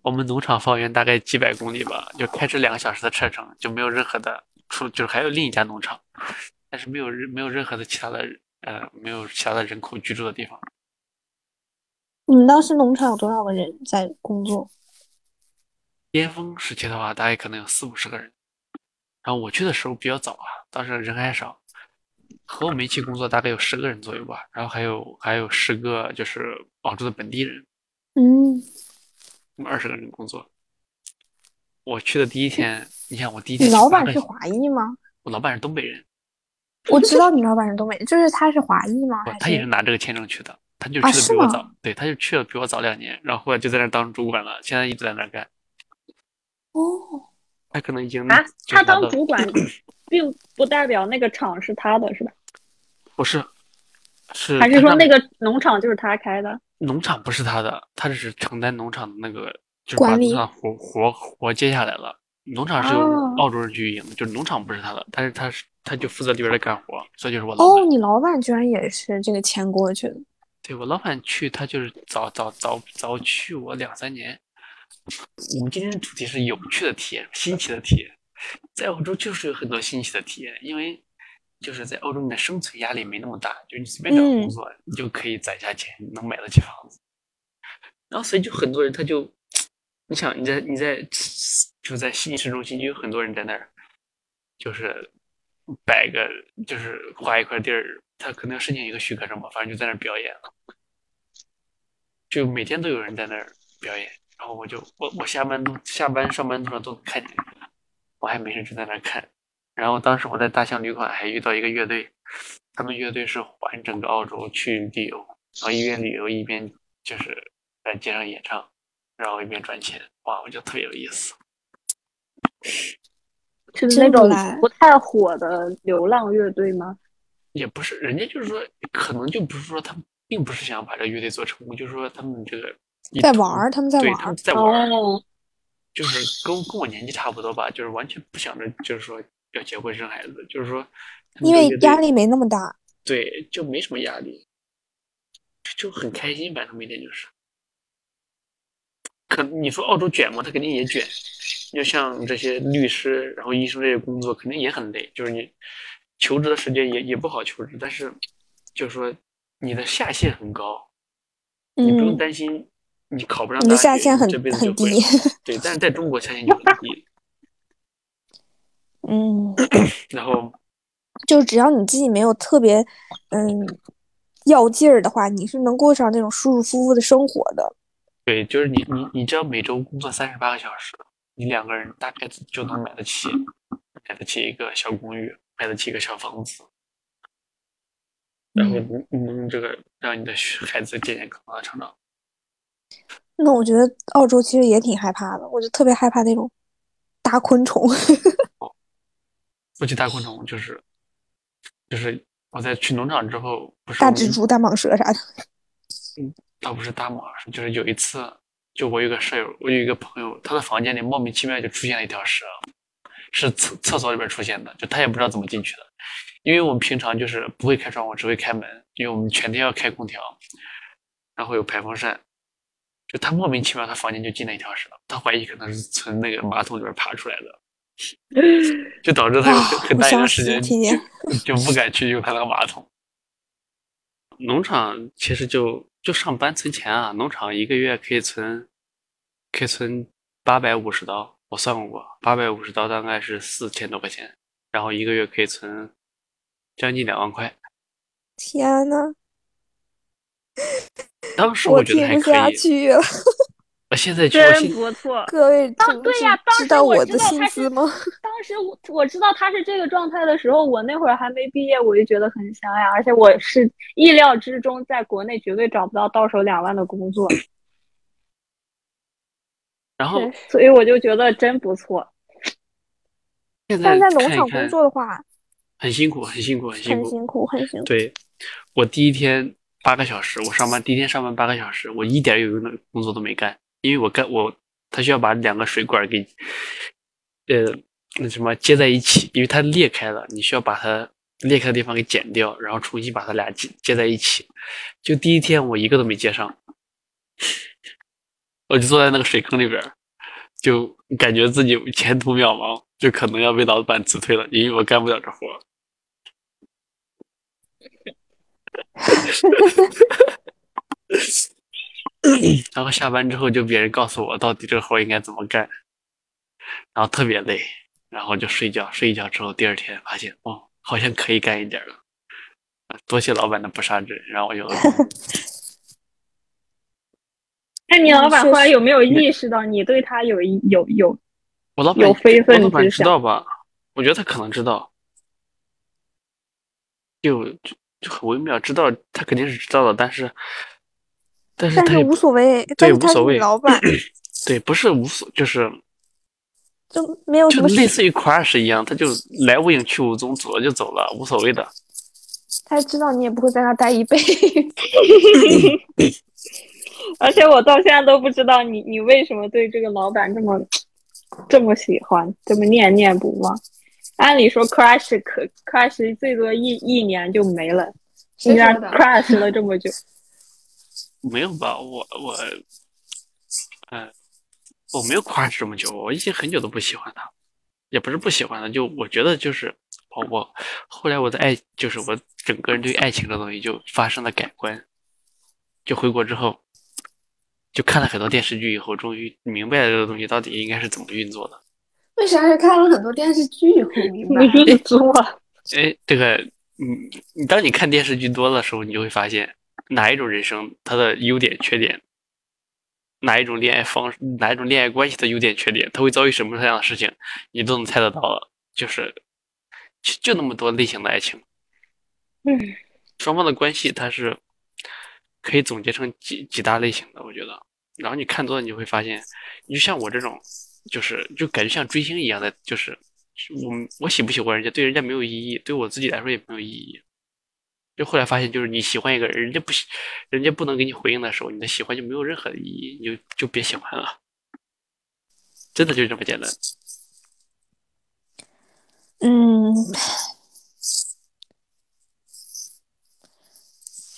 我们农场方圆大概几百公里吧，就开车两个小时的车程，就没有任何的出，就是还有另一家农场，但是没有任没有任何的其他的呃，没有其他的人口居住的地方。你们当时农场有多少个人在工作？巅峰时期的话，大概可能有四五十个人。然后我去的时候比较早啊，当时人还少。和我们一起工作大概有十个人左右吧。然后还有还有十个就是广州的本地人。嗯，二十个人工作。我去的第一天，你想我第一天。你老板是华裔吗？我老板是东北人。我知道你老板是东北人，就是他是华裔吗？他也是拿这个签证去的，他就去的比我早。对，他就去了比我早两年，然后后来就在那当主管了，现在一直在那干。哦，他可能已经啊，他当主管，并不代表那个厂是他的，是吧？不是，是还是说那个农场就是他开的？农场不是他的，他只是承担农场的那个，就是把农场活活活接下来了。农场是由澳洲人去运营的，就是农场不是他的，但是他是他就负责里边的干活，所以就是我老哦，你老板居然也是这个签过去的？对我老板去，他就是早早早早去我两三年。我们今天的主题是有趣的体验，新奇的体验。在澳洲就是有很多新奇的体验，因为就是在澳洲你的生存压力没那么大，就你随便找个工作，你就可以攒下钱，能买得起房子。然后所以就很多人他就，你想你在你在就在悉尼市中心，就有很多人在那儿，就是摆个就是划一块地儿，他可能要申请一个许可证吧，反正就在那儿表演，就每天都有人在那儿表演。然后我就我我下班路下班上班路上都能看见，我还没事就在那看。然后当时我在大象旅馆还遇到一个乐队，他们乐队是环整个澳洲去旅游，然后一边旅游一边就是在街上演唱，然后一边赚钱。哇，我觉得特别有意思。是那种不太火的流浪乐队吗？也不是，人家就是说，可能就不是说他们并不是想把这个乐队做成功，就是说他们这个。在玩儿，他们在玩儿，在玩儿，就是跟跟我年纪差不多吧，就是完全不想着，就是说要结婚生孩子，就是说，因为压力没那么大，对，就没什么压力，就很开心，反正每天就是。可你说澳洲卷吗？他肯定也卷，就像这些律师，然后医生这些工作肯定也很累，就是你求职的时间也也不好求职，但是就是说你的下限很高，你不用担心。你考不上，你的下限很很低。对，但是在中国下限就很低。嗯，然后 就只要你自己没有特别嗯要劲儿的话，你是能过上那种舒舒服服的生活的。对，就是你你你只要每周工作三十八个小时，你两个人大概就能买得起买得起一个小公寓，买得起一个小房子，然后能能这个让你的孩子健健康康的成长。那我觉得澳洲其实也挺害怕的，我就特别害怕那种大昆虫。不去大昆虫，就是就是我在去农场之后，不是大蜘蛛、大蟒蛇啥的。嗯，倒不是大蟒，就是有一次，就我有个舍友，我有一个朋友，他的房间里莫名其妙就出现了一条蛇，是厕厕所里边出现的，就他也不知道怎么进去的，因为我们平常就是不会开窗户，只会开门，因为我们全天要开空调，然后有排风扇。就他莫名其妙，他房间就进了一条蛇，他怀疑可能是从那个马桶里边爬出来的，就导致他有很大一段时间 就不敢去用他那个马桶。农场其实就就上班存钱啊，农场一个月可以存，可以存八百五十刀，我算过，八百五十刀大概是四千多块钱，然后一个月可以存将近两万块。天呐，当时我觉得还听不下可以，去了。我现在真不错。各位当对呀，当时我道我的知道他是薪资吗？当时我我知道他是这个状态的时候，我那会儿还没毕业，我就觉得很香呀，而且我是意料之中，在国内绝对找不到到手两万的工作，然后所以我就觉得真不错。现在但在农场工作的话，很辛苦，很辛苦，很辛苦。很辛苦，很辛苦。对，我第一天八个小时，我上班第一天上班八个小时，我一点有用的工作都没干，因为我干我他需要把两个水管给呃那什么接在一起，因为它裂开了，你需要把它裂开的地方给剪掉，然后重新把它俩接接在一起。就第一天我一个都没接上，我就坐在那个水坑里边，就感觉自己前途渺茫，就可能要被老板辞退了，因为我干不了这活。然后下班之后就别人告诉我到底这个活应该怎么干，然后特别累，然后就睡觉，睡一觉之后第二天发现哦，好像可以干一点了。啊多谢老板的不杀之恩，让我有了动力。那你老板后来有没有意识到你对他有一有有？我老板有非分我老板知之想道吧？我觉得他可能知道，就就就很微妙，知道他肯定是知道的，但是但是他也不无所谓，但是他是无所谓老板，对，不是无所，就是就没有什么事。类似于 crush 一样，他就来无影去无踪，走了就走了，无所谓的。他知道你也不会在那待一辈子。而且我到现在都不知道你你为什么对这个老板这么这么喜欢，这么念念不忘。按理说 crush 可 crush 最多一一年就没了，你居然谁说的 crash 了这么久，没有吧？我我，嗯、我没有 crush 这么久，我已经很久都不喜欢他，也不是不喜欢他，就我觉得就是我我后来我的爱，就是我整个人对爱情这东西就发生了改观，就回国之后，就看了很多电视剧以后，终于明白了这个东西到底应该是怎么运作的。为啥是看了很多电视剧以后明白？你作。哎，这个，嗯，你当你看电视剧多的时候，你就会发现哪一种人生它的优点、缺点，哪一种恋爱方式、哪一种恋爱关系的优点、缺点，他会遭遇什么样的事情，你都能猜得到了。就是，就就那么多类型的爱情，嗯，双方的关系它是可以总结成几几大类型的，我觉得。然后你看多了，你就会发现，你就像我这种，就是就感觉像追星一样的，就是我我喜不喜欢人家，对人家没有意义，对我自己来说也没有意义。就后来发现，就是你喜欢一个人，人家不喜，人家不能给你回应的时候，你的喜欢就没有任何的意义，你就就别喜欢了。真的就是这么简单。嗯，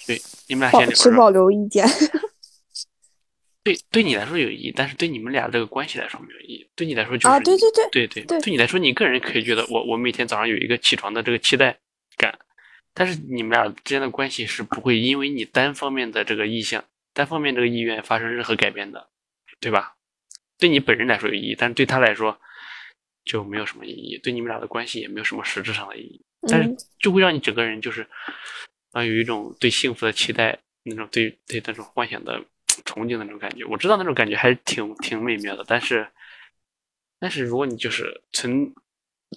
对，你们俩保先聊着。持保留意见。对，对你来说有意义，但是对你们俩这个关系来说没有意义。对你来说就是啊，对对对，对对对对你来说，你个人可以觉得我我每天早上有一个起床的这个期待感，但是你们俩之间的关系是不会因为你单方面的这个意向、单方面这个意愿发生任何改变的，对吧？对你本人来说有意义，但是对他来说就没有什么意义，对你们俩的关系也没有什么实质上的意义，但是嗯就会让你整个人就是啊有一种对幸福的期待，那种对对那种幻想的憧憬的那种感觉。我知道那种感觉还是挺挺美妙的，但是但是如果你就是存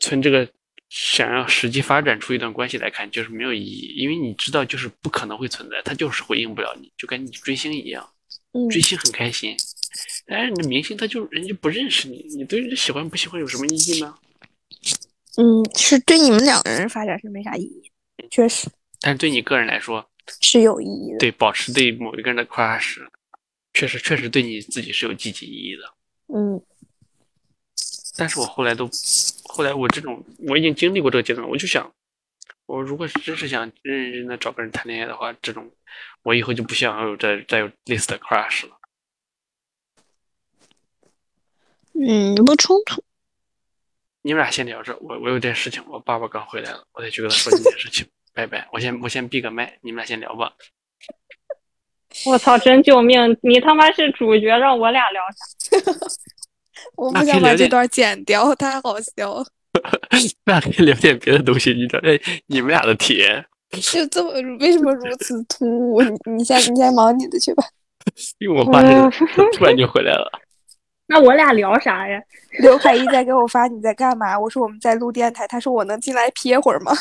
存这个想要实际发展出一段关系来看，就是没有意义，因为你知道就是不可能会存在，他就是回应不了你，就跟你追星一样，嗯追星很开心，但是你的明星他就人家不认识你，你对人家喜欢不喜欢有什么意义呢？嗯，是对你们两个人发展是没啥意义，确实但是对你个人来说，是有意义的。对保持对某一个人的 crush，确实确实对你自己是有积极意义的。嗯但是我后来都，后来我这种我已经经历过这个阶段，我就想，我如果是真是想认认真真的找个人谈恋爱的话，这种我以后就不想要有再再有类似的 crush 了。嗯，不冲突。你们俩先聊着，我我有点事情，我爸爸刚回来了，我得去跟他说这件事情。拜拜，我先我先闭个麦，你们俩先聊吧。我操，真救命！你他妈是主角，让我俩聊啥？我不想把这段剪掉，太好笑了。那可以聊点别的东西。你知道，哎，你们俩的体就这么为什么如此突兀？你你先你先忙你的去吧。因为我发现突然就回来了。那我俩聊啥呀？刘海一在给我发你在干嘛？我说我们在录电台，他说我能进来瞥会儿吗？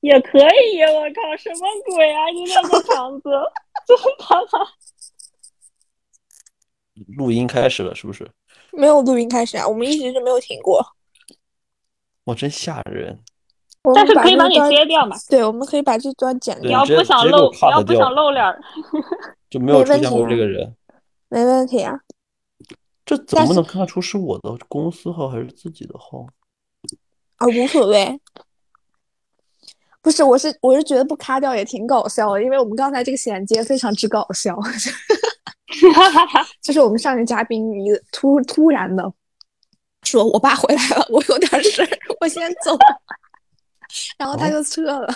也可以！我靠，什么鬼啊！你这个场子，真他妈！录音开始了，是不是？没有录音开始啊，我们一直是没有停过。我，真吓人！但是可以把你这段切掉嘛？对，我们可以把这段剪掉，你要不想露，你要不想露脸儿 就没有出现过题这个人，没问题啊。这怎么能看出是我的公司号还是自己的号？啊，无所谓。不是，我是我是觉得不卡掉也挺搞笑的，因为我们刚才这个衔接非常之搞笑，就是我们上个嘉宾一个突突然的说：“我爸回来了，我有点事儿，我先走。”然后他就撤了。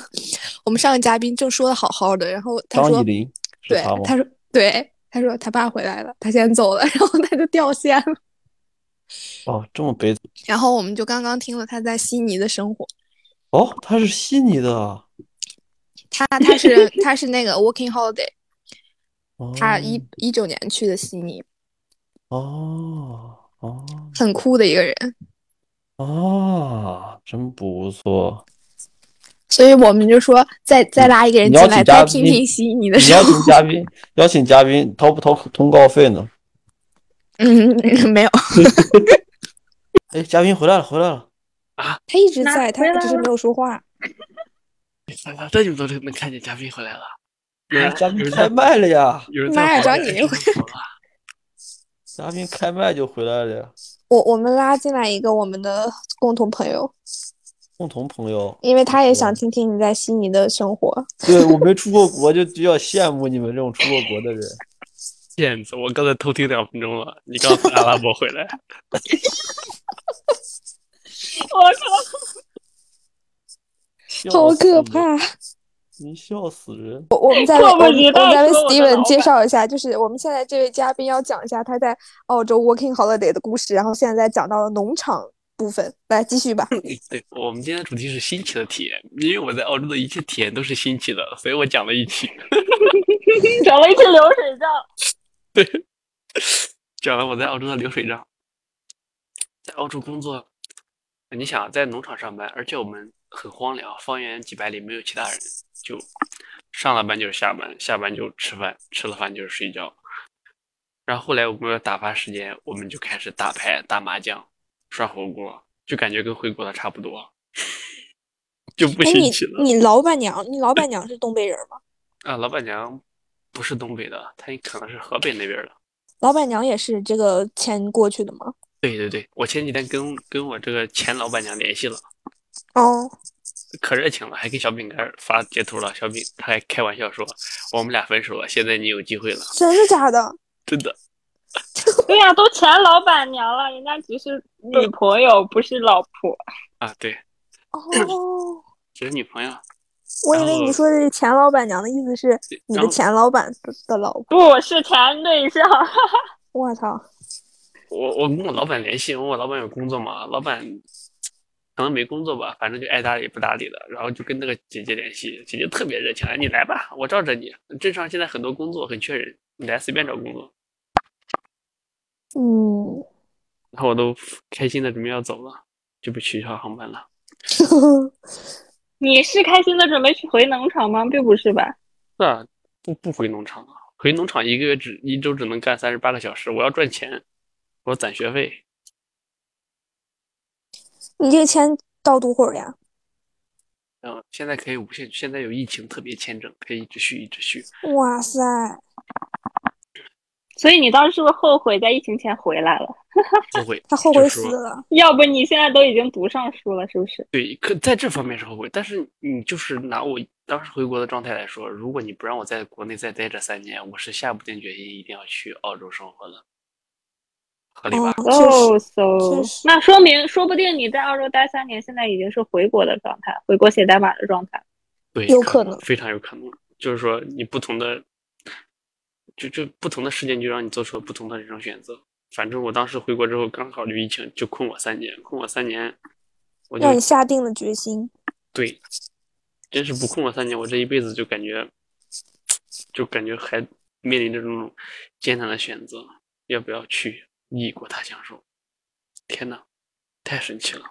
我们上个嘉宾正说的好好的，然后他说张以：“林对他说对，他说他爸回来了，他先走了，然后他就掉线了。哦，这么悲惨然后我们就刚刚听了他在悉尼的生活，哦，他是悉尼的啊。他他是他是那个 working holiday，哦他一一九年去的悉尼，哦哦很酷的一个人。哦，真不错。所以我们就说再再拉一个人你邀进来，请嘉宾再听听悉尼的你邀生活。请嘉宾，邀请嘉宾掏不掏通告费呢？嗯，没有，哎，嘉宾回来了，回来了。他一直那在，他回来只是没有说话。这你们都能看见嘉宾回来了。有人嘉宾开麦了呀！有人妈呀在找你回来 嘉宾开麦就回来了呀。我我们拉进来一个我们的共同朋友，共同朋友，因为他也想听听你在悉尼的生活。对我没出过国，就比较羡慕你们这种出过国的人。骗子！我刚才偷听两分钟了，你刚从阿拉伯回来，我靠！好！可怕！你笑死人！我我们再 为我们我们再为 Steven 介绍一下，就是我们现在这位嘉宾要讲一下他在澳洲 working holiday 的故事，然后现在讲到了农场部分，来继续吧。对我们今天的主题是新奇的体验，因为我在澳洲的一切体验都是新奇的，所以我讲了一期，讲了一期流水账。对讲了我在澳洲的流水账。在澳洲工作，你想在农场上班，而且我们很荒凉，方圆几百里没有其他人，就上了班就是下班，下班就吃饭，吃了饭就是睡觉。然后后来我们要打发时间，我们就开始打牌、打麻将、涮火锅，就感觉跟回国的差不多，就不哎，你新奇了。你老板娘，你老板娘是东北人吗？啊，老板娘不是东北的，她可能是河北那边的。老板娘也是这个迁过去的吗？对对对，我前几天跟跟我这个前老板娘联系了，哦，可热情了，还给小饼干发截图了。小饼他还开玩笑说，我们俩分手了，现在你有机会了，真的假的？真的。对呀、都前老板娘了，人家只是女朋友，不是老婆。啊，对，哦，只是女朋友。我以为你说的是前老板娘的意思是你的前老板的的老婆。不是前对象，我操！我我跟我老板联系，问我老板有工作吗？老板可能没工作吧，反正就爱搭理不搭理的。然后就跟那个姐姐联系，姐姐特别热情，哎，你来吧，我罩着你。镇上现在很多工作很缺人，你来随便找工作。嗯，然后我都开心的准备要走了，就被取消航班了。你是开心的准备去回农场吗？并不是吧？是啊，不不回农场了，回农场一个月只一周只能干三十八个小时，我要赚钱，我要攒学费。你这个签到多会儿呀？嗯，现在可以无限，现在有疫情特别签证，可以一直续一直续。哇塞！所以你当时是不是后悔在疫情前回来了？后悔，他后悔死了。要不你现在都已经读上书了，是不是？对，可在这方面是后悔，但是你就是拿我当时回国的状态来说，如果你不让我在国内再待这三年，我是下不定决心一定要去澳洲生活的，合理吧？哦，确实，哦，so，那说明说不定你在澳洲待三年，现在已经是回国的状态，回国写代码的状态。对，有可能非常有可能。就是说，你不同的，就就不同的事件，就让你做出了不同的人生选择。反正我当时回国之后刚好就疫情，就困我三年，困我三年，我就让你下定了决心。对，真是不困我三年，我这一辈子就感觉，就感觉还面临着这种艰难的选择，要不要去异国他乡受？天呐，太神奇了！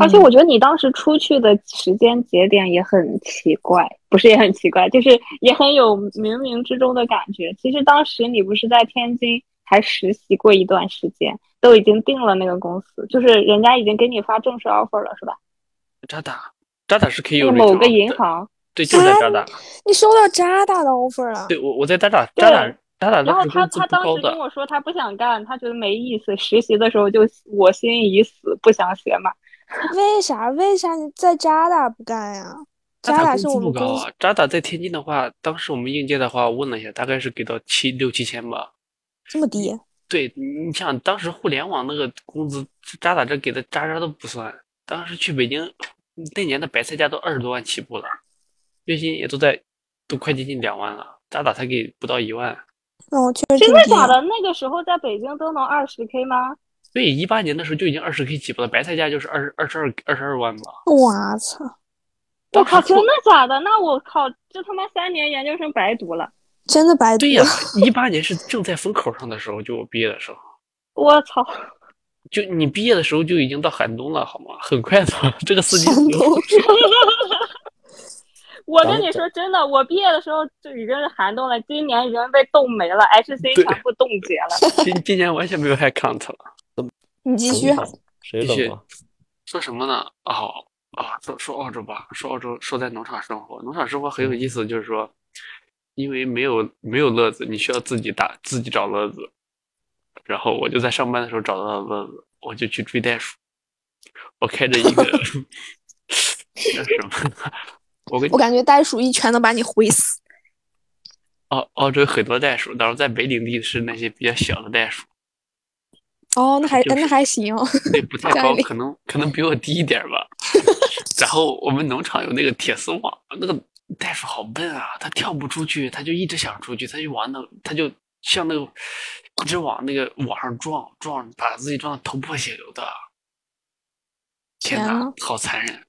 而且我觉得你当时出去的时间节点也很奇怪，不是也很奇怪，就是也很有冥冥之中的感觉。其实当时你不是在天津还实习过一段时间，都已经定了那个公司，就是人家已经给你发正式 offer 了，是吧？渣打，渣打是可以有某个银，行，对，就在渣打。你收到渣打的 offer 了？对我我在渣打，渣打渣打然后他他当时跟我说他不想干，他觉得没意思。实习的时候就我心已死，不想学嘛。为啥？为啥你在渣打不干呀？渣渣打工资打是我们公司不高啊。渣打在天津的话，当时我们应届的话，我问了一下，大概是给到七六七千吧。这么低，对你想当时互联网那个工资，渣打这给的渣渣都不算。当时去北京那年的白菜价都二十多万起步了，月薪也都在都快接近两万了，渣打才给不到一万。哦，确实真的假的？那个时候在北京都能二十 k 吗？对，一八年的时候就已经二十 K 起步了，白菜价就是二十二十二二十二万吧。我操！我靠，真的假的？那我靠，这他妈三年研究生白读了！真的白读对呀了。，一八年是正在风口上的时候，就我毕业的时候，我操！就你毕业的时候就已经到寒冬了，好吗？很快的，这个四季 我跟你说真的，我毕业的时候就已经是寒冬了，今年已经被冻没了，HC 全部冻结了。今今年完全没有 head count 了。你继续。谁继续？说什么呢？哦哦，说说澳洲吧，说澳洲，说在农场生活，农场生活很有意思，就是说，因为没有没有乐子，你需要自己打自己找乐子。然后我就在上班的时候找到了乐子，我就去追袋鼠。我开着一个 叫什么？我跟我感觉袋鼠一拳能把你挥死。澳澳洲有很多袋鼠，但是在北领地是那些比较小的袋鼠，哦，那还就是那还行。对，不太高，可能可能比我低一点吧。然后我们农场有那个铁丝网，那个袋鼠好笨啊，它跳不出去，它就一直想出去，它就往那，它就像那个一直往那个网上撞撞，把自己撞得头破血流的。天哪好残忍！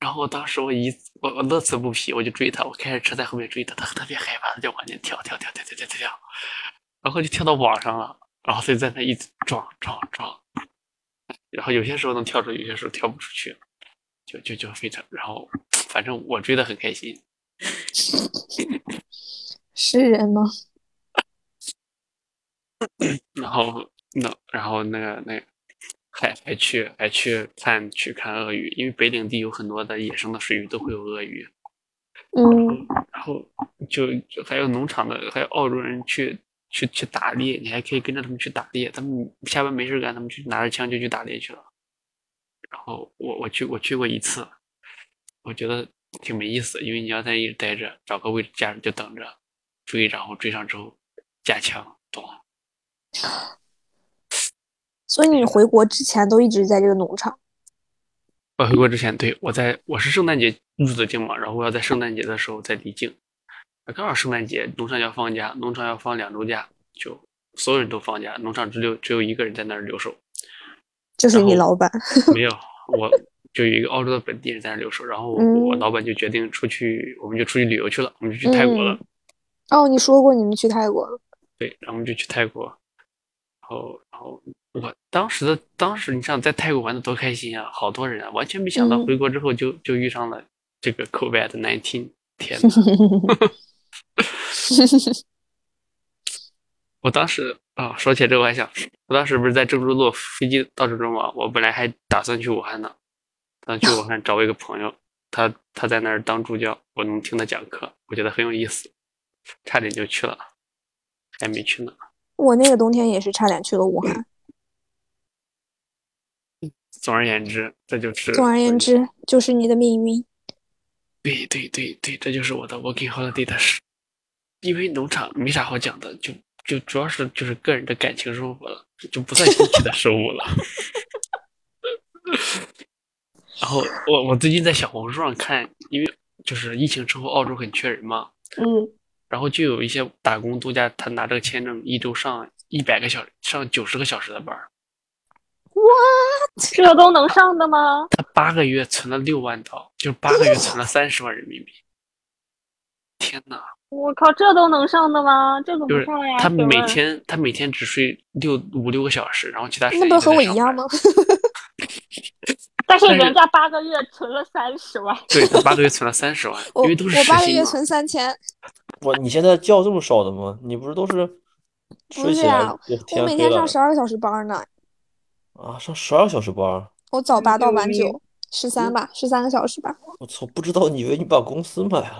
然后当时我一我我乐此不疲，我就追他，我开着车在后面追他，他特别害怕，他就往前跳跳跳跳跳跳跳，然后就跳到网上了，然后就在那一直撞撞撞，然后有些时候能跳出，有些时候跳不出去，就就就非常，然后反正我追的很开心，是人吗？然后那然后那个那个。还还去还去看去看鳄鱼，因为北领地有很多的野生的水域都会有鳄鱼，嗯，然后就就还有农场的，还有澳洲人去去去打猎，你还可以跟着他们去打猎，他们下班没事干，他们去拿着枪就去打猎去了。然后我我去我去过一次，我觉得挺没意思，因为你要在那一直待着，找个位置架着就等着追，然后追上之后架枪，懂吗？所以你回国之前都一直在这个农场。我回国之前，对我在我是圣诞节入的境嘛，然后我要在圣诞节的时候再离境，刚好圣诞节农场要放假，农场要放两周假，就所有人都放假，农场只有只有一个人在那儿留守，就是你老板，没有我就有一个澳洲的本地人在那儿留守，然后我老板就决定出去，我们就出去旅游去了，我们就去泰国了，哦，你说过你们去泰国了。对，然后我们就去泰国，然后然后我当时的当时你想在泰国玩的多开心啊，好多人啊，完全没想到嗯回国之后就就遇上了这个 COVID nineteen，天呐！我当时啊，说起这个我还想，我当时不是在郑州坐飞机到郑州嘛，我本来还打算去武汉呢，打算去武汉找我一个朋友，他他在那儿当助教，我能听他讲课，我觉得很有意思，差点就去了，还没去呢。我那个冬天也是差点去了武汉。总而言之，这就是总而言，之，就是你的命运。对对对对，这就是我的 working holiday 的事。因为农场没啥好讲的，就就主要是就是个人的感情生活了，就不算新奇的收入了。然后我我最近在小红书上看，因为就是疫情之后澳洲很缺人嘛，嗯，然后就有一些打工度假，他拿这个签证一周上一百个小时，上九十个小时的班儿，这都能上的吗？他八个月存了六万刀，就是八个月存了三十万人民币。天呐！我靠，这都能上的吗？这怎么上呀？他每天他每天只睡六五六个小时，然后其他时那不和间都在上班我一样吗？但是人家八个月存了三十万，对他八个月存了三十万，因为都是我。八个月存三千，我你现在觉这么少的吗？你不是都是不睡起来是啊我每天上十二个小时班呢，啊？上十二个小时班？我早八到晚九，十三吧，十三个小时吧。我操，不知道，你以为你把公司买了？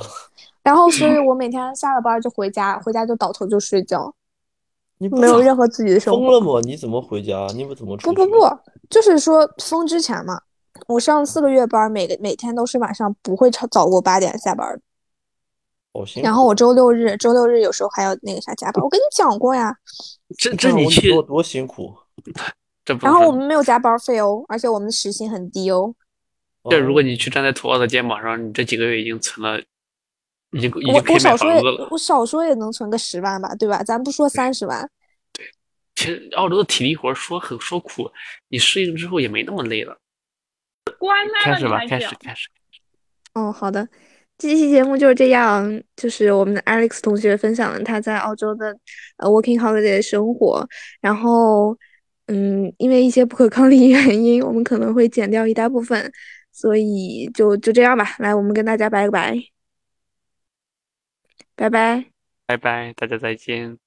然后，所以 我每天下了班就回家，回家就倒头就睡觉，你不没有任何自己的生活。疯了吗？你怎么回家？你们怎么出？不不不，就是说封之前嘛，我上四个月班，每个每天都是晚上不会超早过八点下班的。好辛。然后我周六日，周六日有时候还要那个啥加班，我跟你讲过呀。这你看我这你去多多辛苦。这不然后我们没有加班费哦，而且我们的时薪很低哦。这如果哦你去站在土豪的肩膀上，你这几个月已经存了，已经已我经可以买我少说也房子了。我少说也能存个十万吧，对吧？咱不说三十万，对其实澳洲的体力活说很说苦，你适应之后也没那么累了。关麦了开始吧，开始开始。哦，好的，这期节目就是这样，就是我们的 Alex 同学分享了他在澳洲的呃 working holiday 的生活，然后嗯，因为一些不可抗力原因，我们可能会剪掉一大部分，所以就就这样吧。来，我们跟大家拜个拜，拜拜。拜拜，大家再见。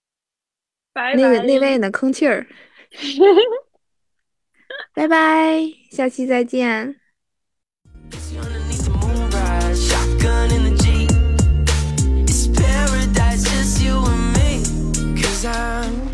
拜那个拜那位呢，吭气儿，拜拜，下期再见。Underneath